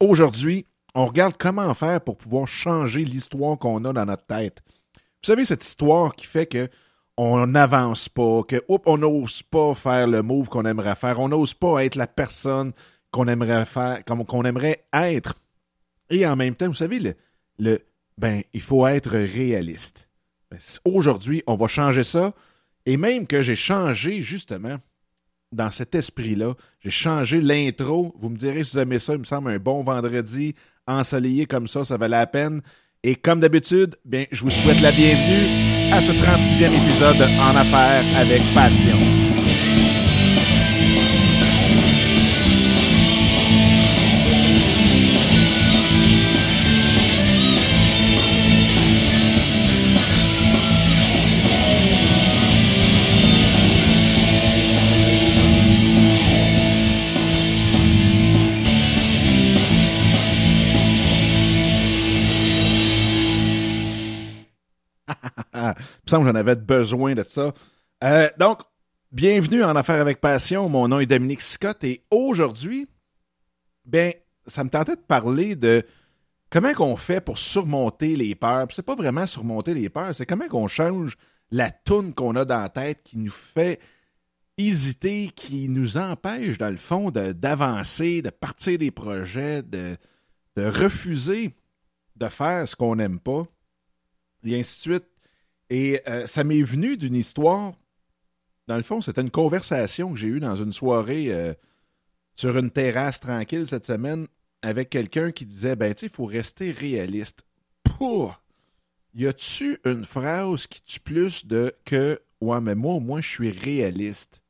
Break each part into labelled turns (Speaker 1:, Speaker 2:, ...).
Speaker 1: aujourd'hui, on regarde comment faire pour pouvoir changer l'histoire qu'on a dans notre tête. Vous savez, cette histoire qui fait que on n'avance pas, que on n'ose pas faire le move qu'on aimerait faire, on n'ose pas être la personne qu'on aimerait faire, qu'on aimerait être. Et en même temps, vous savez, le, ben, il faut être réaliste. Ben, aujourd'hui, on va changer ça. Et même que j'ai changé, justement, dans cet esprit-là, j'ai changé l'intro. Vous me direz si vous aimez ça, il me semble un bon vendredi ensoleillé comme ça, ça valait la peine. Et comme d'habitude, bien, je vous souhaite la bienvenue à ce 36e épisode En Affaires avec Passion. Me semble que j'en avais besoin de ça. Euh, donc, bienvenue en Affaires avec Passion. Mon nom est Dominique Scott et aujourd'hui, ben, ça me tentait de parler de comment qu'on fait pour surmonter les peurs. C'est pas vraiment surmonter les peurs, c'est comment qu'on change la toune qu'on a dans la tête qui nous fait hésiter, qui nous empêche, dans le fond, d'avancer, de, partir des projets, de, de refuser de faire ce qu'on n'aime pas, et ainsi de suite. Et euh, ça m'est venu d'une histoire. Dans le fond, c'était une conversation que j'ai eue dans une soirée euh, sur une terrasse tranquille cette semaine avec quelqu'un qui disait Ben, tu sais, il faut rester réaliste. Pour. Y a-tu une phrase qui tue plus de que Ouais, mais moi, au moins, je suis réaliste?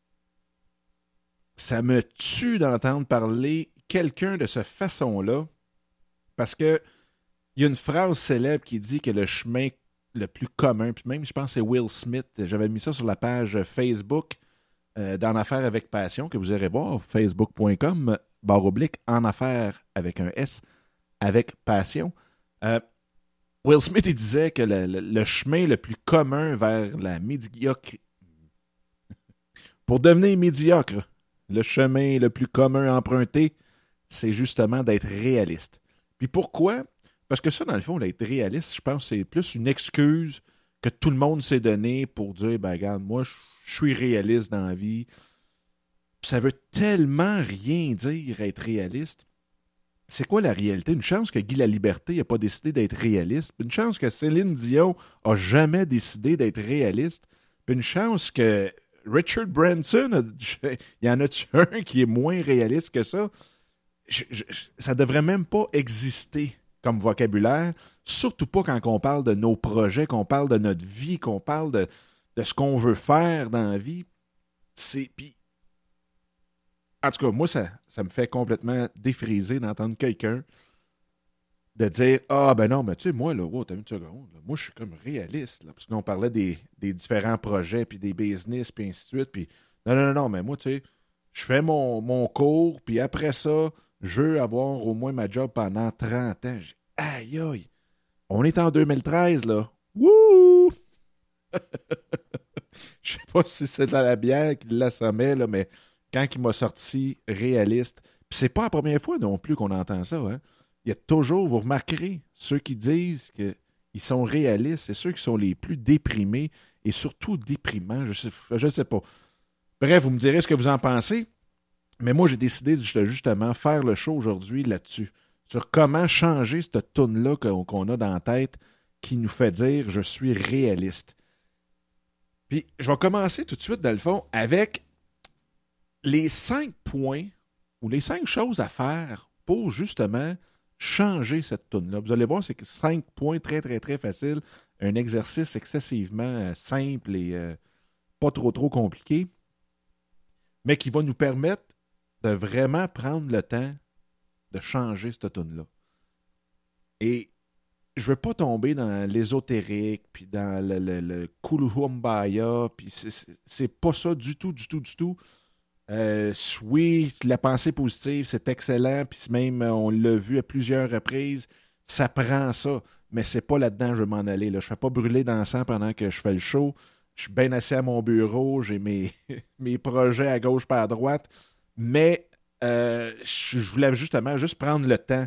Speaker 1: Ça me tue d'entendre parler quelqu'un de cette façon-là parce que il y a une phrase célèbre qui dit que le chemin le plus commun. Puis même, je pense c'est Will Smith. J'avais mis ça sur la page Facebook euh, d'En Affaires avec Passion, que vous irez voir, facebook.com, barre oblique, En Affaires avec un S, avec Passion. Euh, Will Smith, il disait que le, chemin le plus commun vers la médiocre. Pour devenir médiocre, le chemin le plus commun emprunté, c'est justement d'être réaliste. Puis pourquoi parce que ça, dans le fond, d'être réaliste, je pense que c'est plus une excuse que tout le monde s'est donné pour dire ben regarde, moi, je suis réaliste dans la vie. Ça veut tellement rien dire être réaliste. C'est quoi la réalité? Une chance que Guy La Liberté n'a pas décidé d'être réaliste. Une chance que Céline Dion a jamais décidé d'être réaliste. Une chance que Richard Branson, il y en a un qui est moins réaliste que ça? Ça ne ça devrait même pas exister comme vocabulaire, surtout pas quand on parle de nos projets, qu'on parle de notre vie, qu'on parle de, ce qu'on veut faire dans la vie. C'est. Puis, en tout cas, moi, ça, ça me fait complètement défriser d'entendre quelqu'un de dire Ah, ben non, mais tu sais, moi, là, t'as une seconde, moi, je suis comme réaliste, là, parce qu'on parlait des, différents projets, puis des business, puis ainsi de suite, puis non, non, non, mais moi, tu sais, je fais mon, mon cours, puis après ça, je veux avoir au moins ma job pendant 30 ans. Aïe, aïe. On est en 2013, là. Wouh! Je sais pas si c'est la bière qui l'assommait, là, mais quand il m'a sorti réaliste, puis c'est pas la première fois non plus qu'on entend ça, hein. Il y a toujours, vous remarquerez, ceux qui disent qu'ils sont réalistes, c'est ceux qui sont les plus déprimés et surtout déprimants. Je sais, sais pas. Bref, vous me direz ce que vous en pensez. Mais moi, j'ai décidé de justement faire le show aujourd'hui là-dessus. Sur comment changer cette toune-là qu'on a dans la tête qui nous fait dire je suis réaliste. Puis je vais commencer tout de suite, dans le fond, avec les cinq points ou les cinq choses à faire pour justement changer cette toune-là. Vous allez voir, c'est cinq points très, très, très faciles. Un exercice excessivement euh, simple et euh, pas trop, trop compliqué, mais qui va nous permettre de vraiment prendre le temps de changer cette tune-là. Et je veux pas tomber dans l'ésotérique, puis dans le, le, le puis c'est pas ça du tout, du tout, du tout. Euh, oui, la pensée positive, c'est excellent, puis même, on l'a vu à plusieurs reprises, ça prend ça, mais c'est pas là-dedans que je veux m'en aller. Là. Je fais pas brûler d'encens pendant que je fais le show. Je suis bien assis à mon bureau, j'ai mes, mes projets à gauche pas à droite. Mais euh, je voulais justement juste prendre le temps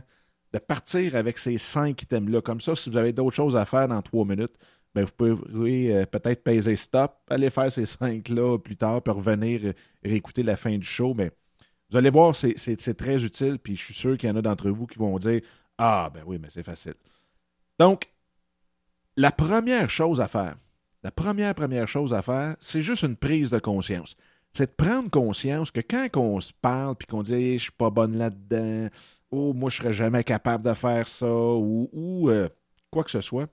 Speaker 1: de partir avec ces cinq items-là. Comme ça, si vous avez d'autres choses à faire dans trois minutes, ben, vous pouvez euh, peut-être peser stop, aller faire ces cinq-là plus tard, puis revenir réécouter la fin du show. Mais vous allez voir, c'est très utile, puis je suis sûr qu'il y en a d'entre vous qui vont dire Ah, ben oui, mais c'est facile. Donc, la première chose à faire, la première, première chose à faire, c'est juste une prise de conscience. C'est de prendre conscience que quand on se parle puis qu'on dit je suis pas bonne là-dedans, ou moi je serais jamais capable de faire ça, ou, euh, quoi que ce soit,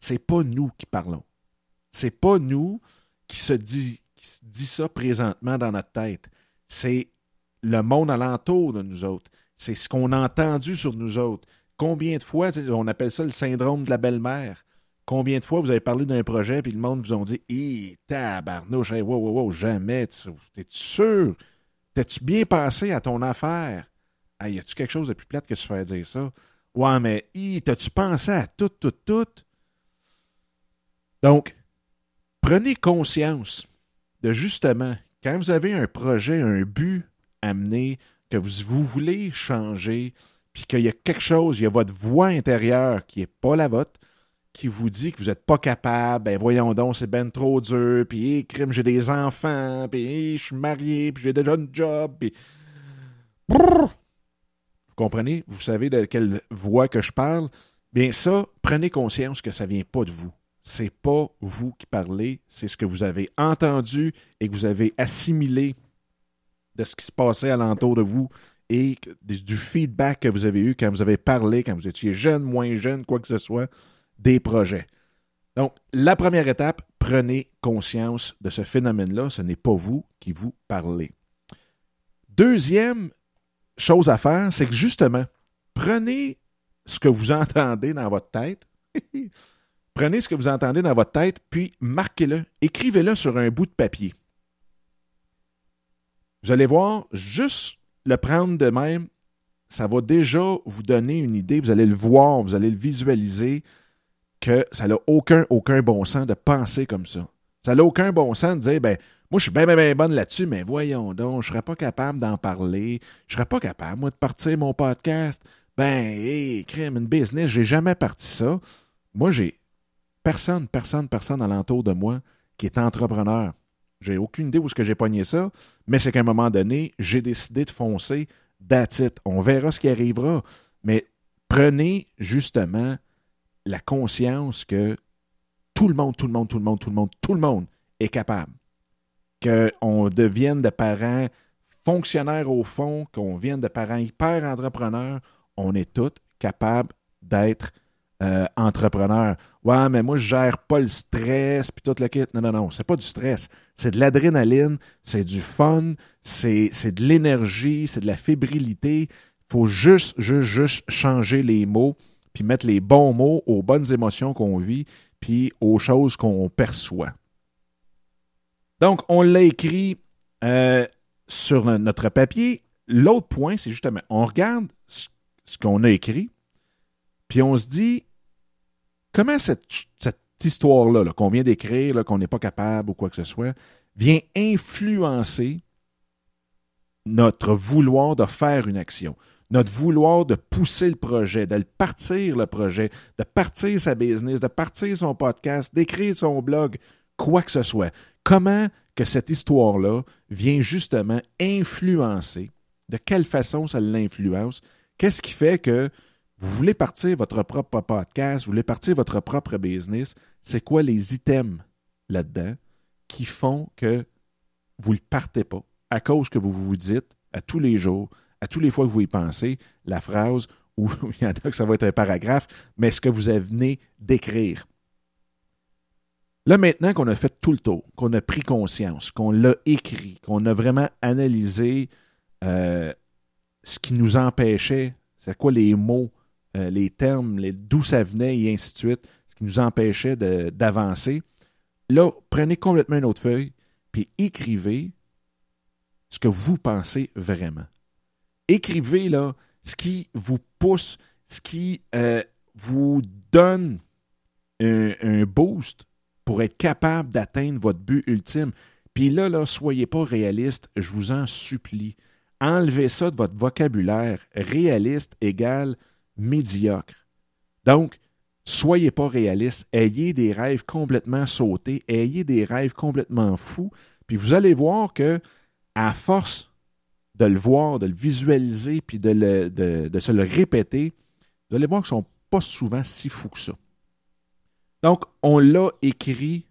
Speaker 1: c'est pas nous qui parlons. C'est pas nous qui se dit, qui dit ça présentement dans notre tête. C'est le monde alentour de nous autres. C'est ce qu'on a entendu sur nous autres. Combien de fois, on appelle ça le syndrome de la belle-mère? Combien de fois vous avez parlé d'un projet puis le monde vous a dit Hé, tabarnouche, wow, wow, wow, jamais. T'es-tu sûr? T'es-tu bien passé à ton affaire? Hey, y a-tu quelque chose de plus plate que se faire dire ça? Ouais, mais t'as-tu pensé à tout, tout, tout? Donc, prenez conscience de justement, quand vous avez un projet, un but à mener, que vous, vous voulez changer, puis qu'il y a quelque chose, il y a votre voix intérieure qui n'est pas la vôtre, qui vous dit que vous n'êtes pas capable, ben voyons donc, c'est ben trop dur, puis crime, j'ai des enfants, puis je suis marié, puis j'ai déjà un job, puis... Vous comprenez? Vous savez de quelle voix que je parle? Bien ça, prenez conscience que ça ne vient pas de vous. C'est pas vous qui parlez, c'est ce que vous avez entendu et que vous avez assimilé de ce qui se passait alentour de vous et du feedback que vous avez eu quand vous avez parlé, quand vous étiez jeune, moins jeune, quoi que ce soit, des projets. Donc, la première étape, prenez conscience de ce phénomène-là. Ce n'est pas vous qui vous parlez. Deuxième chose à faire, c'est que justement, prenez ce que vous entendez dans votre tête. prenez ce que vous entendez dans votre tête, puis marquez-le, écrivez-le sur un bout de papier. Vous allez voir, juste le prendre de même, ça va déjà vous donner une idée, vous allez le voir, vous allez le visualiser, que ça n'a aucun, aucun bon sens de penser comme ça. Ça n'a aucun bon sens de dire, ben, moi, je suis bien, bien, bien bonne là-dessus, mais voyons donc, je ne serais pas capable d'en parler. Je ne serais pas capable, moi, de partir mon podcast. Ben, hé, crime, une business, j'ai jamais parti ça. Moi, j'ai personne, personne, personne alentour de moi qui est entrepreneur. J'ai aucune idée où est-ce que j'ai pogné ça, mais c'est qu'à un moment donné, j'ai décidé de foncer. That's On verra ce qui arrivera. Mais prenez justement la conscience que tout le monde, tout le monde, tout le monde, tout le monde, tout le monde est capable. Qu'on devienne de parents fonctionnaires au fond, qu'on vienne de parents hyper entrepreneurs, on est tous capables d'être euh, entrepreneurs. Ouais, mais moi, je gère pas le stress, puis tout le kit. Non, non, non, c'est pas du stress. C'est de l'adrénaline, c'est du fun, c'est de l'énergie, c'est de la fébrilité. Il faut juste, juste, juste changer les mots puis mettre les bons mots aux bonnes émotions qu'on vit, puis aux choses qu'on perçoit. Donc, on l'a écrit euh, sur notre papier. L'autre point, c'est justement, on regarde ce, qu'on a écrit, puis on se dit, comment cette, histoire-là, qu'on vient d'écrire, qu'on n'est pas capable ou quoi que ce soit, vient influencer notre vouloir de faire une action notre vouloir de pousser le projet, de partir le projet, de partir sa business, de partir son podcast, d'écrire son blog, quoi que ce soit. Comment que cette histoire-là vient justement influencer, de quelle façon ça l'influence, qu'est-ce qui fait que vous voulez partir votre propre podcast, vous voulez partir votre propre business, c'est quoi les items là-dedans qui font que vous ne partez pas à cause que vous vous dites à tous les jours, à tous les fois que vous y pensez, la phrase, ou il y en a que ça va être un paragraphe, mais ce que vous venez d'écrire. Là, maintenant qu'on a fait tout le tour, qu'on a pris conscience, qu'on l'a écrit, qu'on a vraiment analysé euh, ce qui nous empêchait, c'est quoi les mots, euh, les termes, d'où ça venait et ainsi de suite, ce qui nous empêchait d'avancer, là, prenez complètement une autre feuille, puis écrivez ce que vous pensez vraiment écrivez là ce qui vous pousse, ce qui euh, vous donne un, boost pour être capable d'atteindre votre but ultime. Puis là, là, soyez pas réaliste, je vous en supplie. enlevez ça de votre vocabulaire. Réaliste égale médiocre. Donc, soyez pas réaliste. Ayez des rêves complètement sautés. Ayez des rêves complètement fous. Puis vous allez voir que, à force de le voir, de le visualiser, puis de, le, de, se le répéter, vous allez voir qu'ils ne sont pas souvent si fous que ça. Donc, on l'a écrit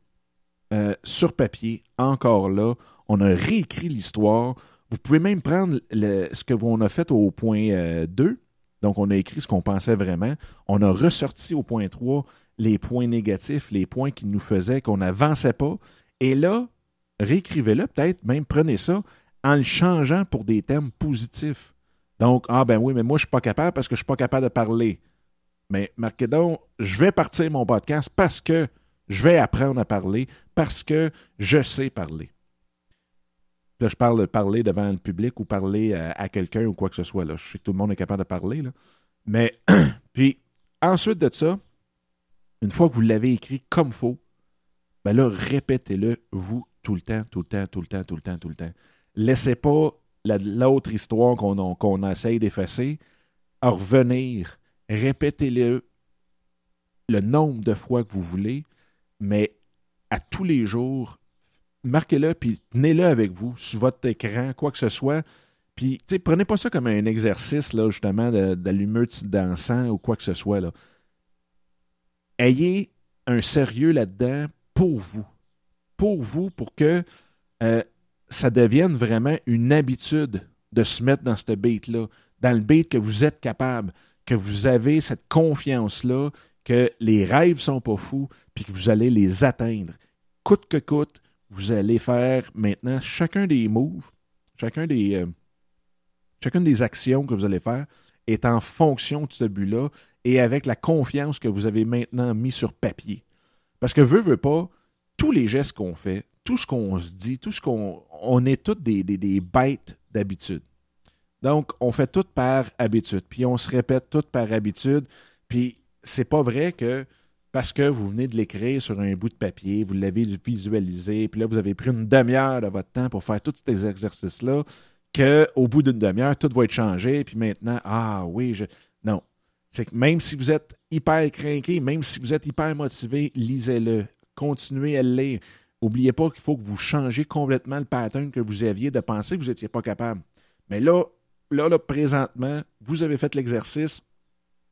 Speaker 1: euh, sur papier, encore là. On a réécrit l'histoire. Vous pouvez même prendre ce que on a fait au point 2. Euh, Donc, on a écrit ce qu'on pensait vraiment. On a ressorti au point 3 les points négatifs, les points qui nous faisaient qu'on n'avançait pas. Et là, réécrivez-le peut-être, même prenez ça en le changeant pour des thèmes positifs. Donc, ah ben oui, mais moi, je ne suis pas capable parce que je ne suis pas capable de parler. Mais marquez donc, je vais partir mon podcast parce que je vais apprendre à parler, parce que je sais parler. Là, je parle de parler devant le public ou parler à, quelqu'un ou quoi que ce soit. Là. Je sais que tout le monde est capable de parler. Mais, puis, ensuite de ça, une fois que vous l'avez écrit comme faut, ben là, répétez-le, vous, tout le temps, tout le temps, tout le temps, tout le temps, tout le temps. Laissez pas l'autre histoire qu'on qu'on essaye d'effacer revenir. Répétez-le le nombre de fois que vous voulez, mais à tous les jours, marquez-le, puis tenez-le avec vous sur votre écran, quoi que ce soit. Puis, prenez pas ça comme un exercice, là, justement, d'allumer d'encens ou quoi que ce soit. Ayez un sérieux là-dedans pour vous. Pour vous, pour que euh, ça devienne vraiment une habitude de se mettre dans ce beat-là, dans le beat que vous êtes capable, que vous avez cette confiance-là, que les rêves sont pas fous, puis que vous allez les atteindre. Coûte que coûte, vous allez faire maintenant chacun des moves, chacun des, euh, chacune des actions que vous allez faire est en fonction de ce but-là et avec la confiance que vous avez maintenant mis sur papier. Parce que veut, veut pas, tous les gestes qu'on fait, tout ce qu'on se dit, tout ce qu'on. On est tous des, des, des bêtes d'habitude. Donc, on fait tout par habitude. Puis on se répète tout par habitude. Puis c'est pas vrai que parce que vous venez de l'écrire sur un bout de papier, vous l'avez visualisé, puis là, vous avez pris une demi-heure de votre temps pour faire tous ces exercices-là, qu'au bout d'une demi-heure, tout va être changé, puis maintenant, ah oui, je. Non. C'est que même si vous êtes hyper craqué, même si vous êtes hyper motivé, lisez-le. Continuez à le lire. N'oubliez pas qu'il faut que vous changez complètement le pattern que vous aviez de penser que vous n'étiez pas capable. Mais là, là, là, présentement, vous avez fait l'exercice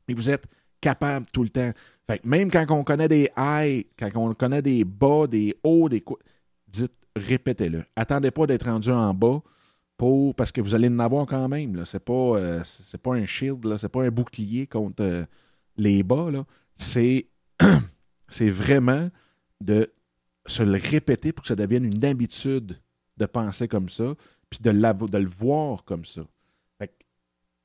Speaker 1: et vous êtes capable tout le temps. Fait même quand on connaît des highs, quand on connaît des bas, des hauts, des dites, répétez-le. Attendez pas d'être rendu en bas pour parce que vous allez en avoir quand même. Ce n'est pas, euh, pas un shield, ce n'est pas un bouclier contre euh, les bas. C'est, c'est vraiment de se le répéter pour que ça devienne une habitude de penser comme ça, puis de, de le voir comme ça.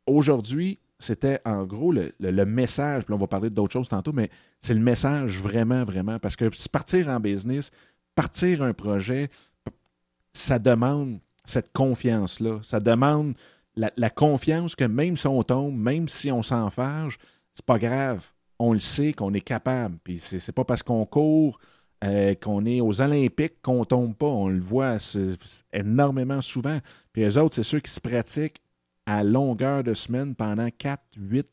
Speaker 1: Aujourd'hui, c'était en gros le, message, puis on va parler d'autres choses tantôt, mais c'est le message vraiment, vraiment, parce que partir en business, partir un projet, ça demande cette confiance-là. Ça demande la, confiance que même si on tombe, même si on s'enfarge, c'est pas grave. On le sait qu'on est capable. Puis c'est pas parce qu'on court, euh, qu'on est aux Olympiques qu'on tombe pas. On le voit énormément souvent. Puis les autres, c'est ceux qui se pratiquent à longueur de semaine pendant 4, 8,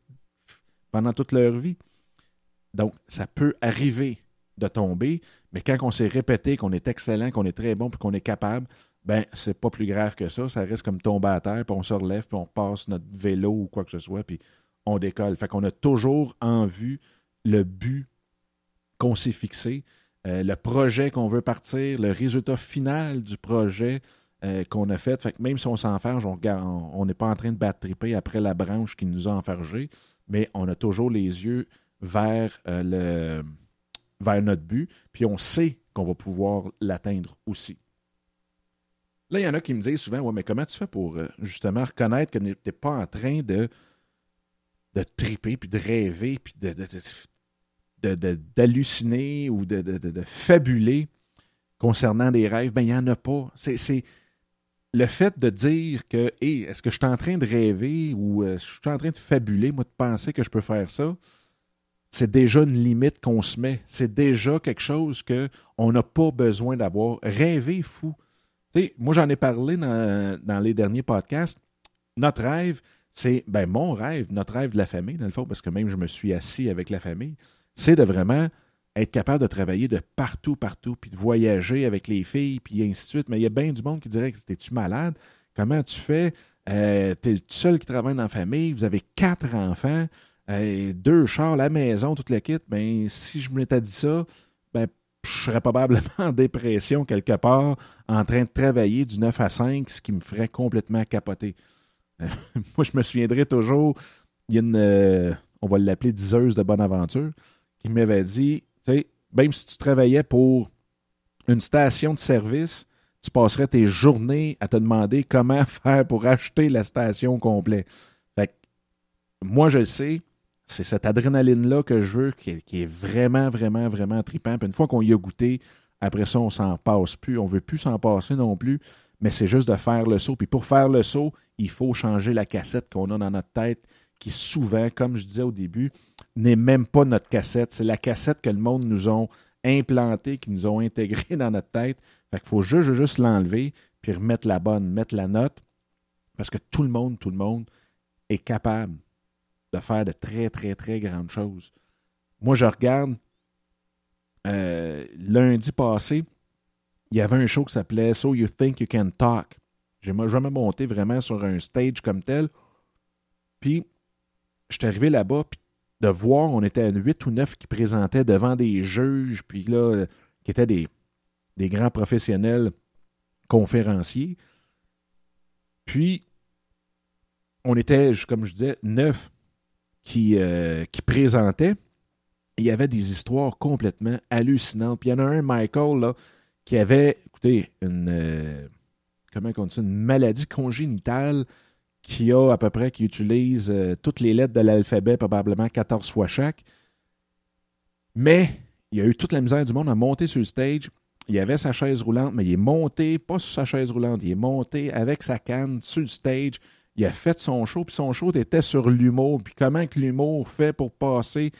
Speaker 1: pendant toute leur vie. Donc, ça peut arriver de tomber, mais quand on s'est répété qu'on est excellent, qu'on est très bon, puis qu'on est capable, ben c'est pas plus grave que ça. Ça reste comme tomber à terre, puis on se relève, puis on passe notre vélo ou quoi que ce soit, puis on décolle. Fait qu'on a toujours en vue le but qu'on s'est fixé, euh, le projet qu'on veut partir, le résultat final du projet, euh, qu'on a fait. Fait que même si on s'enferge, on n'est pas en train de battre triper après la branche qui nous a enfergés, mais on a toujours les yeux vers, euh, le, vers notre but, puis on sait qu'on va pouvoir l'atteindre aussi. Là, il y en a qui me disent souvent mais comment tu fais pour justement reconnaître que tu n'es pas en train de, de triper, puis de rêver, puis d'halluciner ou de, fabuler concernant des rêves? Ben, il n'y en a pas. C'est le fait de dire que, est-ce que je suis en train de rêver ou euh, je suis en train de fabuler, moi, de penser que je peux faire ça, c'est déjà une limite qu'on se met. C'est déjà quelque chose qu'on n'a pas besoin d'avoir. Rêver fou. moi, j'en ai parlé dans, les derniers podcasts. notre rêve, c'est, ben, mon rêve, notre rêve de la famille, dans parce que même je me suis assis avec la famille, c'est de vraiment être capable de travailler de partout, partout, puis de voyager avec les filles, puis ainsi de suite. Mais il y a bien du monde qui dirait que t'es-tu malade? Comment tu fais? Euh, t'es le seul qui travaille dans la famille, vous avez quatre enfants, euh, deux chars, la maison, toute la kit. Ben, si je m'étais dit ça, ben, je serais probablement en dépression quelque part, en train de travailler du 9 à 5, ce qui me ferait complètement capoter. moi, je me souviendrai toujours, il y a une, euh, on va l'appeler diseuse de bonne aventure, m'avait dit, même si tu travaillais pour une station de service, tu passerais tes journées à te demander comment faire pour acheter la station complète. Fait que, moi, je le sais, c'est cette adrénaline-là que je veux, qui est, vraiment, vraiment, vraiment trippant. Puis une fois qu'on y a goûté, après ça, on s'en passe plus. On veut plus s'en passer non plus, mais c'est juste de faire le saut. Puis pour faire le saut, il faut changer la cassette qu'on a dans notre tête, qui souvent, comme je disais au début, n'est même pas notre cassette. C'est la cassette que le monde nous a implantée, qui nous ont intégrée dans notre tête. Fait qu'il faut juste, juste l'enlever, puis remettre la bonne, mettre la note, parce que tout le monde, tout le monde est capable de faire de très, très, très grandes choses. Moi, je regarde, euh, lundi passé, il y avait un show qui s'appelait So You Think You Can Talk. J'ai jamais monté vraiment sur un stage comme tel. Puis, je suis arrivé là-bas, puis de voir, on était à 8 ou 9 qui présentaient devant des juges, puis là, qui étaient des, grands professionnels conférenciers. Puis, on était, comme je disais, neuf qui, euh, qui présentaient. Il y avait des histoires complètement hallucinantes. Puis il y en a un, Michael, qui avait, écoutez, une, euh, comment on dit une maladie congénitale qui a à peu près, qui utilise euh, toutes les lettres de l'alphabet, probablement 14 fois chaque. Mais il a eu toute la misère du monde à monter sur le stage. Il avait sa chaise roulante, mais il est monté, pas sur sa chaise roulante, il est monté avec sa canne sur le stage. Il a fait son show, puis son show était sur l'humour, puis comment que l'humour fait pour passer.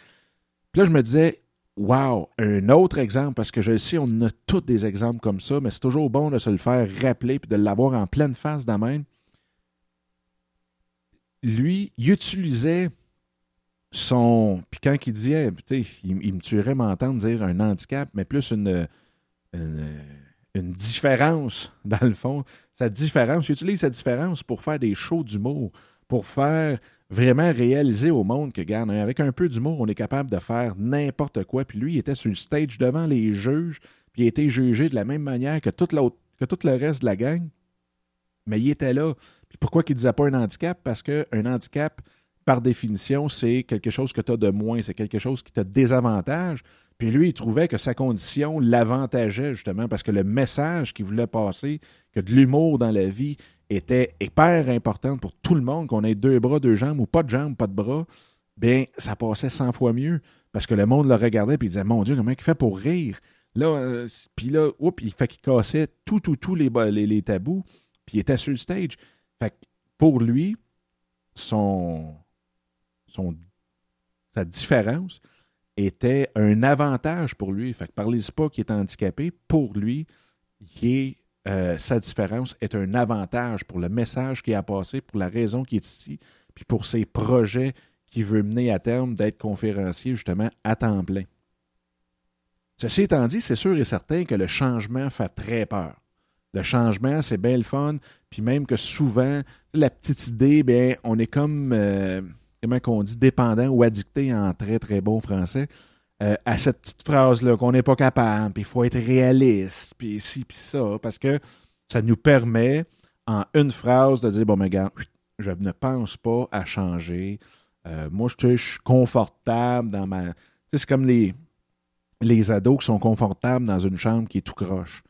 Speaker 1: Puis là, je me disais, wow, un autre exemple, parce que je sais, on a tous des exemples comme ça, mais c'est toujours bon de se le faire rappeler, puis de l'avoir en pleine face d'un même lui, il utilisait son. Puis quand il disait, il, il me tuerait m'entendre dire un handicap, mais plus une, différence, dans le fond. Sa différence, il utilise sa différence pour faire des shows d'humour, pour faire vraiment réaliser au monde que, regarde, avec un peu d'humour, on est capable de faire n'importe quoi. Puis lui, il était sur le stage devant les juges, puis il a été jugé de la même manière que, toute que tout le reste de la gang. Mais il était là. Puis pourquoi il ne disait pas un handicap? Parce qu'un handicap, par définition, c'est quelque chose que tu as de moins, c'est quelque chose qui te désavantage. Puis lui, il trouvait que sa condition l'avantageait justement parce que le message qu'il voulait passer, que de l'humour dans la vie était hyper important pour tout le monde, qu'on ait deux bras, deux jambes ou pas de jambes, pas de bras, bien, ça passait 100 fois mieux parce que le monde le regardait et il disait Mon Dieu, comment il fait pour rire? Là, euh, puis là, oups, il fait qu'il cassait tout, tout, les, les tabous, puis il était sur le stage. Fait pour lui, son, son, sa différence était un avantage pour lui. Fait que par les pas qui est handicapé, pour lui, euh, sa différence est un avantage pour le message qu'il a passé, pour la raison qu'il est ici, puis pour ses projets qu'il veut mener à terme d'être conférencier justement à temps plein. Ceci étant dit, c'est sûr et certain que le changement fait très peur. Le changement, c'est bien le fun. Puis même que souvent, la petite idée, bien, on est comme, euh, comment qu'on dit, dépendant ou addicté en très, très bon français euh, à cette petite phrase-là, qu'on n'est pas capable, puis il faut être réaliste, puis ci, puis ça, parce que ça nous permet, en une phrase, de dire, bon, mais gars, je ne pense pas à changer. Euh, moi, je, suis confortable dans ma... C'est comme les, les ados qui sont confortables dans une chambre qui est tout croche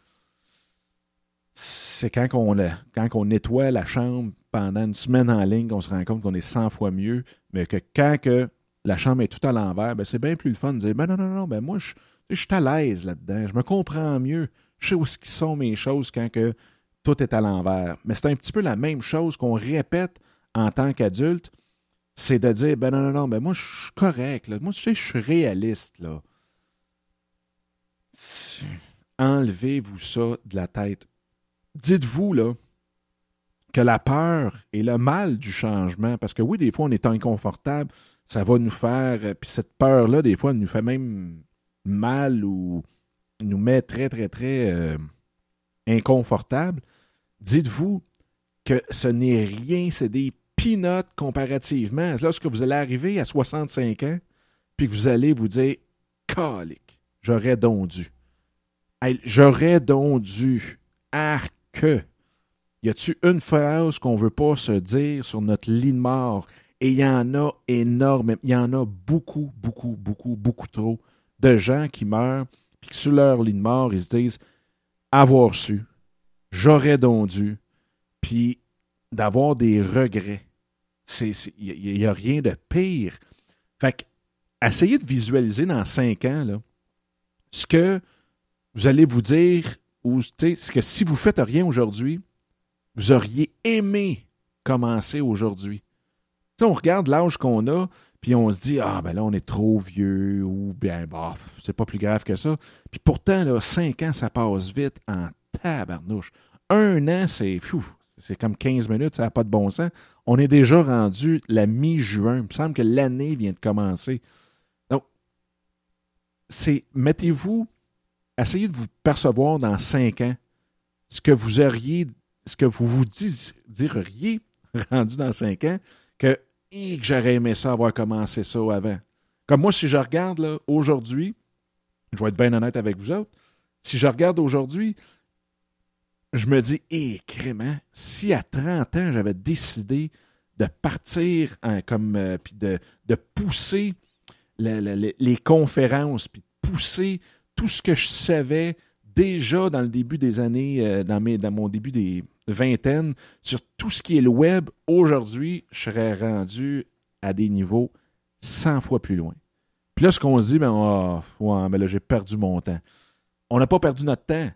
Speaker 1: c'est quand on, nettoie la chambre pendant une semaine en ligne qu'on se rend compte qu'on est 100 fois mieux, mais que quand que la chambre est tout à l'envers, ben c'est bien plus le fun de dire ben non, non, non, ben moi, je, je suis à l'aise là-dedans, je me comprends mieux, je sais où sont mes choses quand que tout est à l'envers. Mais c'est un petit peu la même chose qu'on répète en tant qu'adulte, c'est de dire ben non, non, non, ben moi, je suis correct, là. moi, tu sais, je suis réaliste, là. Enlevez-vous ça de la tête dites-vous, là, que la peur et le mal du changement, parce que oui, des fois, on est inconfortable, ça va nous faire, euh, puis cette peur-là, des fois, elle nous fait même mal ou nous met très, très, très euh, inconfortable. Dites-vous que ce n'est rien, c'est des peanuts comparativement. Lorsque vous allez arriver à 65 ans, puis que vous allez vous dire, calique, j'aurais donc dû. J'aurais donc dû. Ah que. Y a-tu une phrase qu'on veut pas se dire sur notre lit de mort? Et il y en a énormément. Il y en a beaucoup, beaucoup, beaucoup, beaucoup trop de gens qui meurent, puis sur leur lit de mort, ils se disent avoir su, j'aurais donc dû, puis d'avoir des regrets. Il n'y a, rien de pire. Fait que, essayez de visualiser dans cinq ans là, ce que vous allez vous dire, ou ce que si vous faites rien aujourd'hui, vous auriez aimé commencer aujourd'hui. on regarde l'âge qu'on a, puis on se dit, ah ben là, on est trop vieux, ou bien, bah, c'est pas plus grave que ça. Puis pourtant, là, cinq ans, ça passe vite en tabarnouche. Un an, c'est c'est comme 15 minutes, ça n'a pas de bon sens. On est déjà rendu la mi-juin. Il me semble que l'année vient de commencer. Donc, c'est mettez-vous, essayez de vous percevoir dans cinq ans ce que vous auriez, ce que vous vous diriez rendu dans cinq ans, que j'aurais aimé ça avoir commencé ça avant. Comme moi, si je regarde aujourd'hui, je vais être bien honnête avec vous autres, si je regarde aujourd'hui, je me dis, hé, hey, si à 30 ans, j'avais décidé de partir comme euh, de pousser les conférences, puis de pousser tout ce que je savais déjà dans le début des années, euh, dans, mes, dans mon début des, vingtaine, sur tout ce qui est le web, aujourd'hui, je serais rendu à des niveaux 100 fois plus loin. Puis là, ce qu'on se dit, ben, oh, là, j'ai perdu mon temps. On n'a pas perdu notre temps.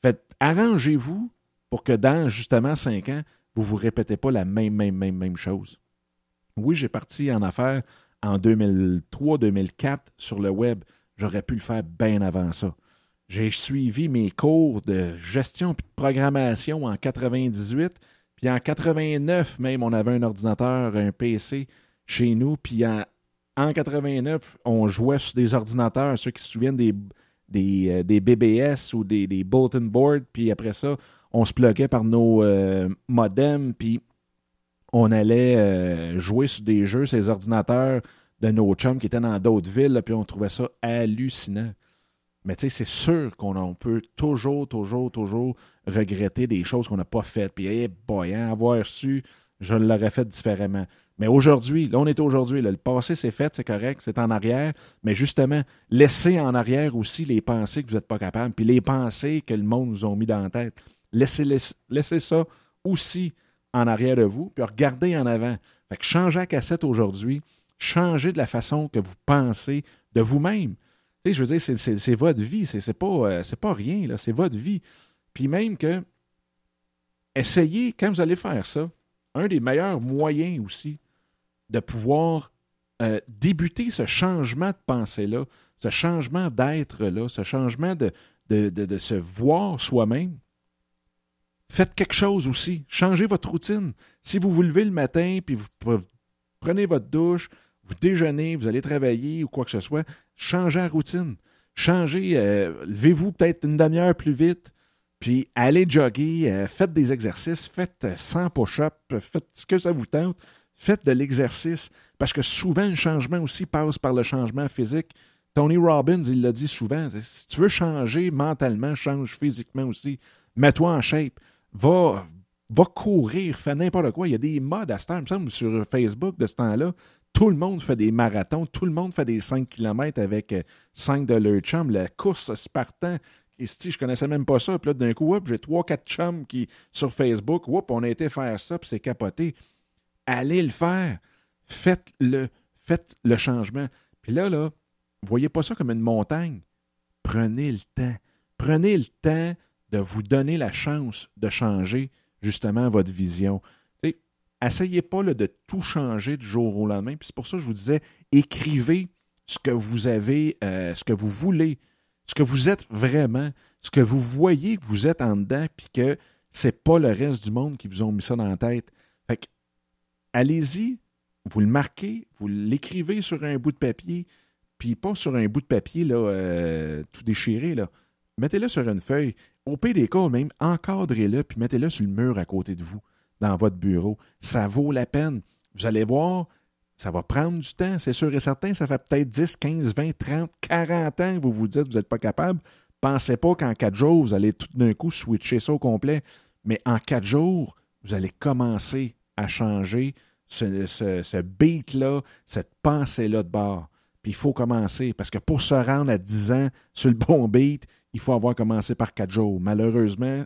Speaker 1: Faites, arrangez-vous pour que dans justement 5 ans, vous ne vous répétez pas la même, même, même, même chose. Oui, j'ai parti en affaires en 2003-2004 sur le web. J'aurais pu le faire bien avant ça. J'ai suivi mes cours de gestion et de programmation en 98. Puis en 89, même, on avait un ordinateur, un PC chez nous. Puis en, en 89, on jouait sur des ordinateurs, ceux qui se souviennent des, des, euh, BBS ou des, des, bulletin boards. Puis après ça, on se pluguait par nos euh, modems. Puis on allait euh, jouer sur des jeux, ces ordinateurs de nos chums qui étaient dans d'autres villes. puis on trouvait ça hallucinant. Mais tu sais, c'est sûr qu'on peut toujours, toujours, toujours regretter des choses qu'on n'a pas faites. Puis, hey boy, hein, avoir su, je l'aurais fait différemment. Mais aujourd'hui, là, on est aujourd'hui. Le passé, c'est fait, c'est correct, c'est en arrière. Mais justement, laissez en arrière aussi les pensées que vous n'êtes pas capable, puis les pensées que le monde nous a mis dans la tête. Laissez, laissez, ça aussi en arrière de vous, puis regardez en avant. Fait que changez la cassette aujourd'hui, changez de la façon que vous pensez de vous-même je veux dire, c'est votre vie, c'est pas, euh, pas rien, c'est votre vie. Puis même que, essayez, quand vous allez faire ça, un des meilleurs moyens aussi de pouvoir euh, débuter ce changement de pensée-là, ce changement d'être-là, ce changement de, de, se voir soi-même, faites quelque chose aussi. Changez votre routine. Si vous vous levez le matin, puis vous prenez votre douche, vous déjeunez, vous allez travailler ou quoi que ce soit, changez la routine. Changez, euh, levez-vous peut-être une demi-heure plus vite, puis allez jogger, euh, faites des exercices, faites 100 push-ups, faites ce que ça vous tente, faites de l'exercice, parce que souvent, le changement aussi passe par le changement physique. Tony Robbins, il l'a dit souvent, si tu veux changer mentalement, change physiquement aussi. Mets-toi en shape. Va, va courir, fais n'importe quoi. Il y a des modes à ce temps, il me semble, sur Facebook de ce temps-là. Tout le monde fait des marathons, tout le monde fait des 5 km avec 5 euh, de leur chum. La course Spartan, et si je connaissais même pas ça. Puis là, d'un coup, j'ai 3-4 chums qui, sur Facebook, whoop, on a été faire ça, puis c'est capoté. Allez le faire. Faites-le. Faites le changement. Puis là, là, voyez pas ça comme une montagne. Prenez le temps. Prenez le temps de vous donner la chance de changer justement votre vision essayez pas de tout changer du jour au lendemain. Puis c'est pour ça que je vous disais, écrivez ce que vous avez, euh, ce que vous voulez, ce que vous êtes vraiment, ce que vous voyez que vous êtes en dedans, puis que C'est pas le reste du monde qui vous ont mis ça dans la tête. Fait que, allez-y, vous le marquez, vous l'écrivez sur un bout de papier, puis pas sur un bout de papier là, euh, tout déchiré. Là. Mettez-le sur une feuille. Au pire même, encadrez-le, puis mettez-le sur le mur à côté de vous, dans votre bureau. Ça vaut la peine. Vous allez voir, ça va prendre du temps, c'est sûr et certain. Ça fait peut-être 10, 15, 20, 30, 40 ans que vous vous dites que vous n'êtes pas capable. Pensez pas qu'en quatre jours, vous allez tout d'un coup switcher ça au complet. Mais en quatre jours, vous allez commencer à changer ce, ce, beat-là, cette pensée-là de bord. Puis il faut commencer, parce que pour se rendre à 10 ans sur le bon beat, il faut avoir commencé par quatre jours. Malheureusement,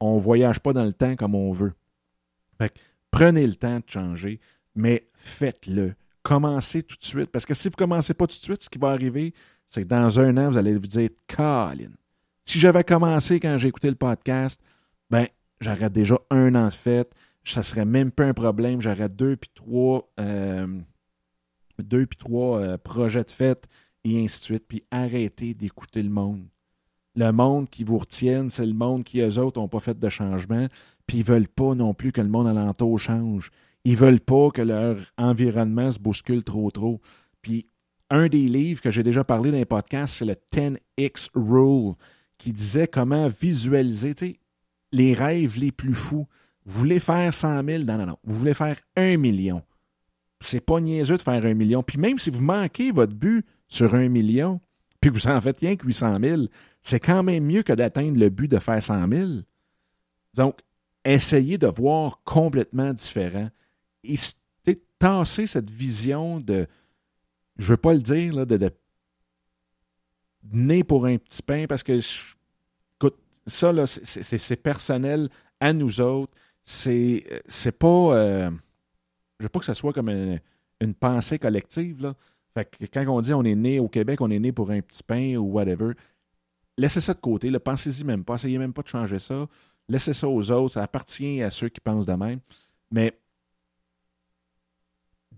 Speaker 1: on ne voyage pas dans le temps comme on veut. Prenez le temps de changer mais faites-le. Commencez tout de suite. Parce que si vous ne commencez pas tout de suite, ce qui va arriver, c'est que dans un an, vous allez vous dire Colin. Si j'avais commencé quand j'ai écouté le podcast, ben, j'aurais déjà un an de fête. Ça serait même pas un problème. J'aurais deux puis trois, euh, deux puis trois euh, projets de fête et ainsi de suite. Puis arrêtez d'écouter le monde. Le monde qui vous retienne, c'est le monde qui, eux autres, n'ont pas fait de changement. Puis ils veulent pas non plus que le monde alentour change. Ils veulent pas que leur environnement se bouscule trop trop. Puis un des livres que j'ai déjà parlé dans les podcasts, c'est le 10X Rule, qui disait comment visualiser les rêves les plus fous. Vous voulez faire 100 000? Non, non, non. Vous voulez faire un million. C'est pas niaiseux de faire un million. Puis même si vous manquez votre but sur un million, puis que vous en faites rien que 800 000, c'est quand même mieux que d'atteindre le but de faire 100 000. Donc, essayez de voir complètement différent et tasser cette vision de, je veux pas le dire, là, de, de né pour un petit pain parce que, écoute, ça, là, c'est personnel à nous autres. C'est pas. Euh, je veux pas que ça soit comme une, pensée collective. Là. Fait que quand on dit on est né au Québec, on est né pour un petit pain ou whatever, laissez ça de côté. Pensez-y même pas. Essayez même pas de changer ça. Laissez ça aux autres. Ça appartient à ceux qui pensent de même. Mais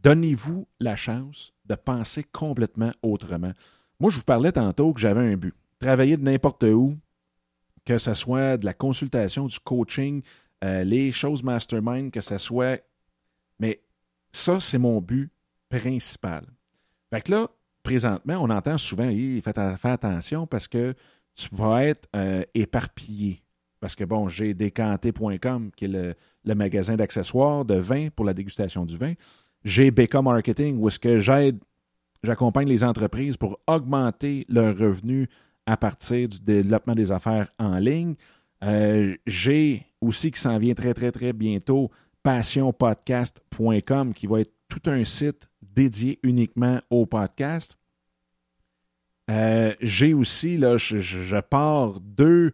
Speaker 1: Donnez-vous la chance de penser complètement autrement. Moi, je vous parlais tantôt que j'avais un but. Travailler de n'importe où, que ce soit de la consultation, du coaching, euh, les choses mastermind, que ce soit. Mais ça, c'est mon but principal. Fait que là, présentement, on entend souvent, faites, attention parce que tu vas être euh, éparpillé. Parce que, bon, j'ai décanté.com, qui est le, magasin d'accessoires de vin pour la dégustation du vin. J'ai BK Marketing où est-ce que j'aide, j'accompagne les entreprises pour augmenter leurs revenus à partir du développement des affaires en ligne. Euh, j'ai aussi qui s'en vient très, très, très bientôt passionpodcast.com qui va être tout un site dédié uniquement au podcast. Euh, j'ai aussi, là, je, pars deux,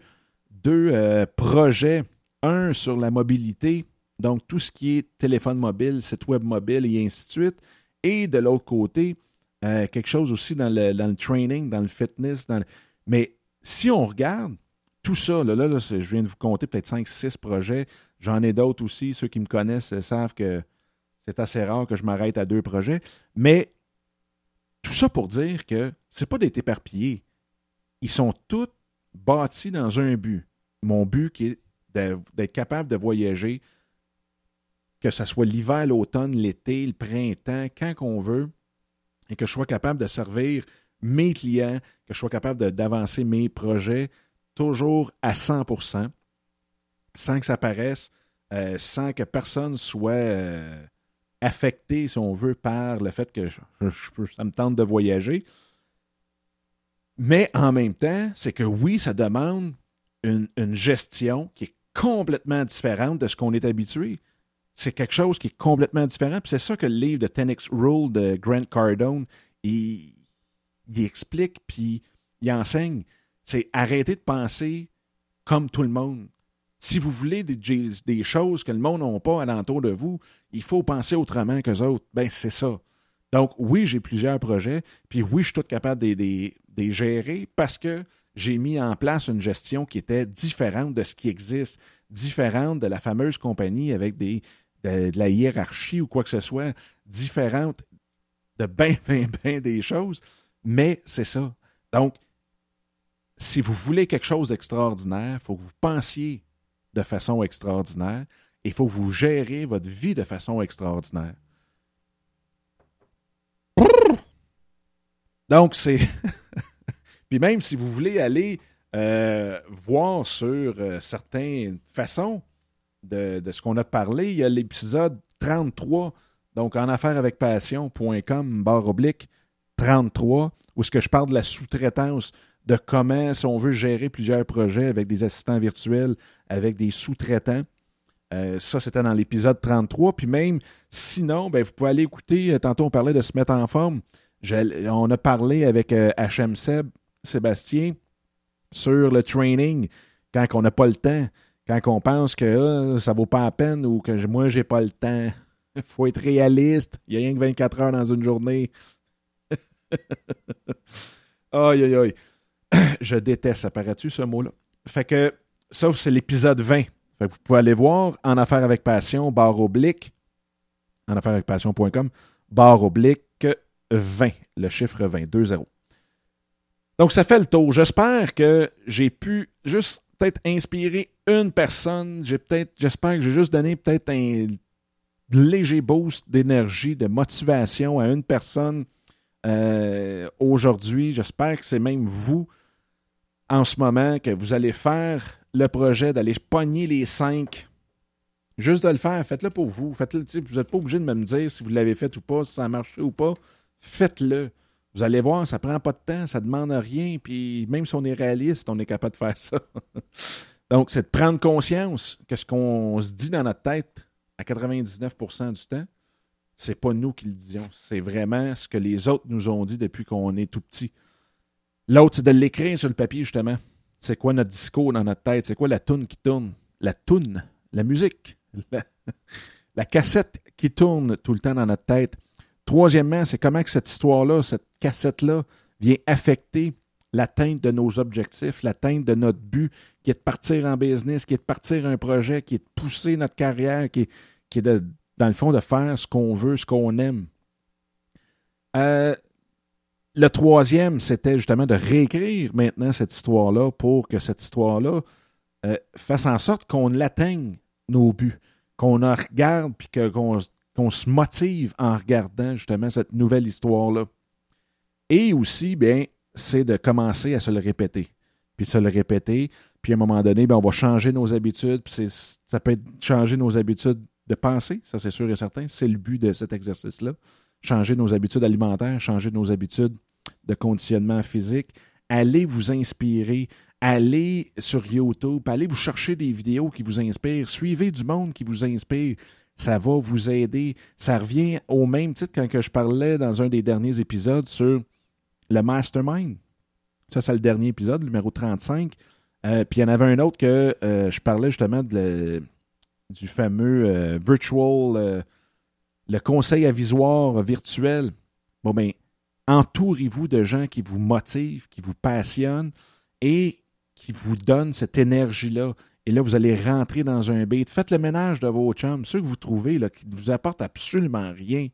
Speaker 1: deux euh, projets. Un sur la mobilité donc, tout ce qui est téléphone mobile, site web mobile et ainsi de suite. Et de l'autre côté, euh, quelque chose aussi dans le, dans le, training, dans le fitness. Dans Mais si on regarde tout ça, là, là, je viens de vous compter peut-être 5-6 projets. J'en ai d'autres aussi. Ceux qui me connaissent savent que c'est assez rare que je m'arrête à deux projets. Mais tout ça pour dire que c'est pas d'être éparpillé. Ils sont tous bâtis dans un but. Mon but qui est d'être capable de voyager que ce soit l'hiver, l'automne, l'été, le printemps, quand qu'on veut, et que je sois capable de servir mes clients, que je sois capable d'avancer mes projets toujours à 100% sans que ça paraisse, euh, sans que personne soit euh, affecté, si on veut, par le fait que ça me tente de voyager. Mais en même temps, c'est que oui, ça demande une, gestion qui est complètement différente de ce qu'on est habitué c'est quelque chose qui est complètement différent. C'est ça que le livre de Tenix Rule de Grant Cardone, il, explique, puis il enseigne. C'est arrêter de penser comme tout le monde. Si vous voulez des, choses que le monde n'a pas alentour de vous, il faut penser autrement que autres. Ben, c'est ça. Donc, oui, j'ai plusieurs projets, puis oui, je suis tout capable de les gérer parce que j'ai mis en place une gestion qui était différente de ce qui existe, différente de la fameuse compagnie avec des, de, la hiérarchie ou quoi que ce soit différente de bien, bien, bien des choses, mais c'est ça. Donc, si vous voulez quelque chose d'extraordinaire, il faut que vous pensiez de façon extraordinaire. Il faut que vous gérez votre vie de façon extraordinaire. Donc, c'est. Puis même si vous voulez aller euh, voir sur euh, certaines façons de, ce qu'on a parlé, il y a l'épisode 33, donc en affaires avec passion.com, barre oblique 33, où ce que je parle de la sous-traitance, de comment, si on veut gérer plusieurs projets avec des assistants virtuels, avec des sous-traitants. Euh, ça, c'était dans l'épisode 33. Puis même, sinon, ben, vous pouvez aller écouter, tantôt on parlait de se mettre en forme on a parlé avec HM euh, Seb, Sébastien, sur le training quand on n'a pas le temps, quand on pense que ça ah, ça vaut pas la peine ou que moi, j'ai pas le temps. Il faut être réaliste. Il n'y a rien que 24 heures dans une journée. aïe, aïe, aïe. Je déteste, apparaît-tu, ce mot-là? Fait que, ça, c'est l'épisode 20. Fait vous pouvez aller voir en affaires avec passion, barre oblique, en affaires avec passion.com, barre oblique, 20, le chiffre 20, 2-0. Donc, ça fait le tour. J'espère que j'ai pu juste peut-être inspirer une personne. J'ai peut-être, j'espère que j'ai juste donné peut-être un léger boost d'énergie, de motivation à une personne euh, aujourd'hui. J'espère que c'est même vous en ce moment que vous allez faire le projet d'aller pogner les cinq. Juste de le faire, faites-le pour vous. Faites-le, vous n'êtes pas obligé de me dire si vous l'avez fait ou pas, si ça a marché ou pas faites-le. Vous allez voir, ça prend pas de temps, ça demande rien, puis même si on est réaliste, on est capable de faire ça. Donc, c'est de prendre conscience que ce qu'on se dit dans notre tête à 99% du temps, c'est pas nous qui le disions, c'est vraiment ce que les autres nous ont dit depuis qu'on est tout petit. L'autre, c'est de l'écrire sur le papier, justement. C'est quoi notre discours dans notre tête? C'est quoi la toune qui tourne? La toune, la musique, la cassette qui tourne tout le temps dans notre tête. Troisièmement, c'est comment que cette histoire-là, cette cassette-là, vient affecter l'atteinte de nos objectifs, l'atteinte de notre but, qui est de partir en business, qui est de partir un projet, qui est de pousser notre carrière, qui est, de, dans le fond, de faire ce qu'on veut, ce qu'on aime. Euh, le troisième, c'était justement de réécrire maintenant cette histoire-là pour que cette histoire-là euh, fasse en sorte qu'on l'atteigne, nos buts, qu'on en regarde, puis qu'on qu'on se motive en regardant justement cette nouvelle histoire-là. Et aussi, bien, c'est de commencer à se le répéter. Puis de se le répéter. Puis à un moment donné, bien, on va changer nos habitudes. Puis ça peut être changer nos habitudes de penser, ça c'est sûr et certain. C'est le but de cet exercice-là. Changer nos habitudes alimentaires, changer nos habitudes de conditionnement physique. Allez vous inspirer, allez sur YouTube, allez vous chercher des vidéos qui vous inspirent, suivez du monde qui vous inspire ça va vous aider. Ça revient au même titre quand que je parlais dans un des derniers épisodes sur le mastermind. Ça, c'est le dernier épisode, numéro 35. Euh, puis il y en avait un autre que euh, je parlais justement du fameux euh, virtual, le conseil avisoire virtuel. Bon, bien, entourez-vous de gens qui vous motivent, qui vous passionnent et qui vous donnent cette énergie-là. Et là, vous allez rentrer dans un beat. Faites le ménage de vos chums. Ceux que vous trouvez qui ne vous apportent absolument rien,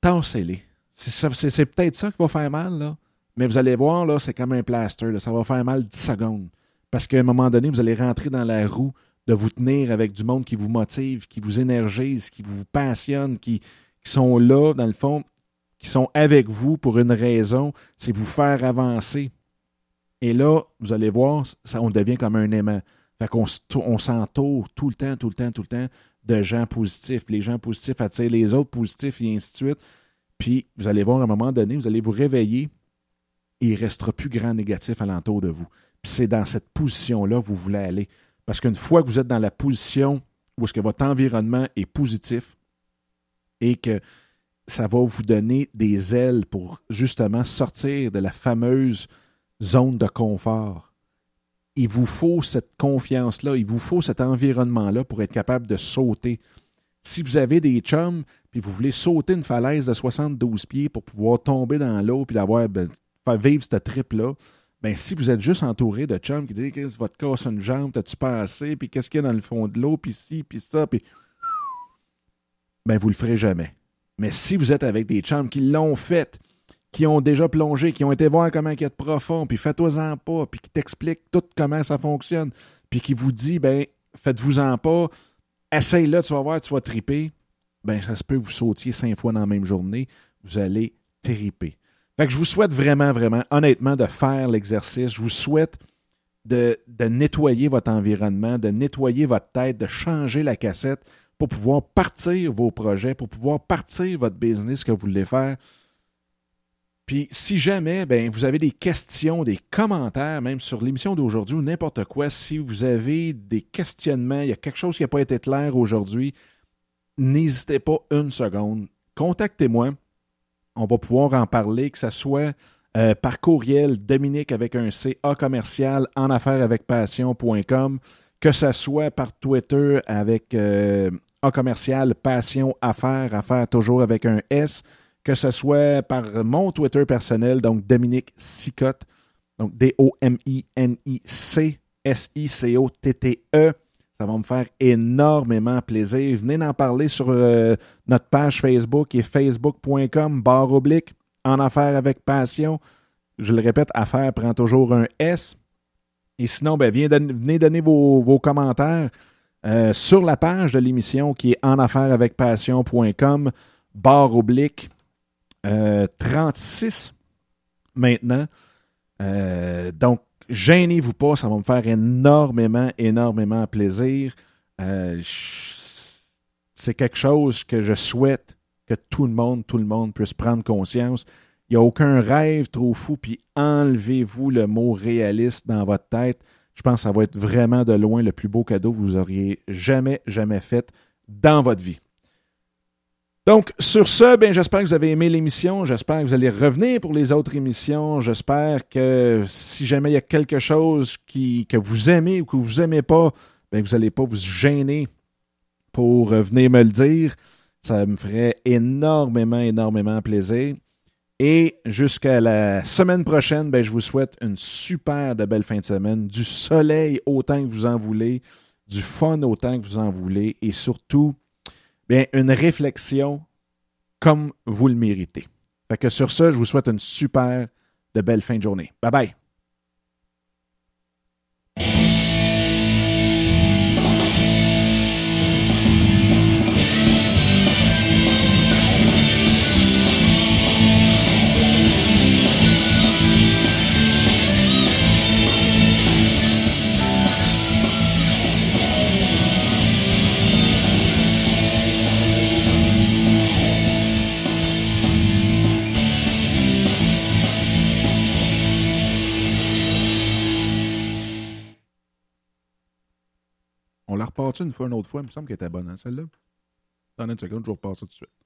Speaker 1: tassez-les. C'est peut-être ça qui va faire mal. Mais vous allez voir, c'est comme un plaster. Ça va faire mal 10 secondes. Parce qu'à un moment donné, vous allez rentrer dans la roue de vous tenir avec du monde qui vous motive, qui vous énergise, qui vous passionne, qui sont là, dans le fond, qui sont avec vous pour une raison, c'est vous faire avancer. Et là, vous allez voir, ça, on devient comme un aimant. Fait qu'on on s'entoure tout le temps, tout le temps, tout le temps de gens positifs. Les gens positifs attirent les autres positifs et ainsi de suite. Puis vous allez voir à un moment donné, vous allez vous réveiller et il ne restera plus grand négatif alentour de vous. Puis c'est dans cette position-là que vous voulez aller. Parce qu'une fois que vous êtes dans la position où est-ce que votre environnement est positif et que ça va vous donner des ailes pour justement sortir de la fameuse zone de confort. Il vous faut cette confiance-là, il vous faut cet environnement-là pour être capable de sauter. Si vous avez des chums, puis vous voulez sauter une falaise de 72 pieds pour pouvoir tomber dans l'eau, puis d'avoir ben, faire vivre cette trip-là, ben, si vous êtes juste entouré de chums qui disent que votre casse une jambe, t'as-tu passé, puis qu'est-ce qu'il y a dans le fond de l'eau, puis ci, puis ça, puis. Ben, vous le ferez jamais. Mais si vous êtes avec des chums qui l'ont fait, qui ont déjà plongé, qui ont été voir comment il est profond, puis fais-toi-en pas, puis qui t'expliquent tout comment ça fonctionne, puis qui vous dit, ben, faites-vous-en pas, essaye-le, tu vas voir, tu vas triper, ben, ça se peut que vous sautiez cinq fois dans la même journée, vous allez triper. Fait que je vous souhaite vraiment, vraiment, honnêtement, de faire l'exercice. Je vous souhaite de, nettoyer votre environnement, de nettoyer votre tête, de changer la cassette pour pouvoir partir vos projets, pour pouvoir partir votre business que vous voulez faire. Puis si jamais ben, vous avez des questions, des commentaires, même sur l'émission d'aujourd'hui ou n'importe quoi, si vous avez des questionnements, il y a quelque chose qui n'a pas été clair aujourd'hui, n'hésitez pas une seconde. Contactez-moi. On va pouvoir en parler, que ce soit euh, par courriel, Dominique avec un C, A commercial, en affaires avec passion.com, que ce soit par Twitter avec euh, A commercial, passion, affaires, affaires toujours avec un S que ce soit par mon Twitter personnel, donc Dominique Sicotte, donc D-O-M-I-N-I-C S-I-C-O-T-T-E. Ça va me faire énormément plaisir. Venez en parler sur euh, notre page Facebook est facebook.com barre oblique en affaires avec passion. Je le répète, affaires prend toujours un S. Et sinon, ben, venez donner vos, commentaires euh, sur la page de l'émission qui est en affaires avec passion.com barre oblique 36 euh, maintenant. Euh, donc, gênez-vous pas, ça va me faire énormément, énormément plaisir. Euh, c'est quelque chose que je souhaite que tout le monde, tout le monde puisse prendre conscience. Il n'y a aucun rêve trop fou, puis enlevez-vous le mot réaliste dans votre tête. Je pense que ça va être vraiment de loin le plus beau cadeau que vous auriez jamais, jamais fait dans votre vie. Donc, sur ce, ben, j'espère que vous avez aimé l'émission. J'espère que vous allez revenir pour les autres émissions. J'espère que si jamais il y a quelque chose que vous aimez ou que vous n'aimez pas, ben, vous n'allez pas vous gêner pour venir me le dire. Ça me ferait énormément, énormément plaisir. Et jusqu'à la semaine prochaine, ben, je vous souhaite une super de belle fin de semaine, du soleil autant que vous en voulez, du fun autant que vous en voulez et surtout, bien, une réflexion comme vous le méritez. Fait que sur ce, je vous souhaite une super de belle fin de journée. Bye bye. On la repart une fois, une autre fois. Il me semble qu'elle était bonne, hein, celle-là. Attendez une seconde, je vais repartir tout de suite.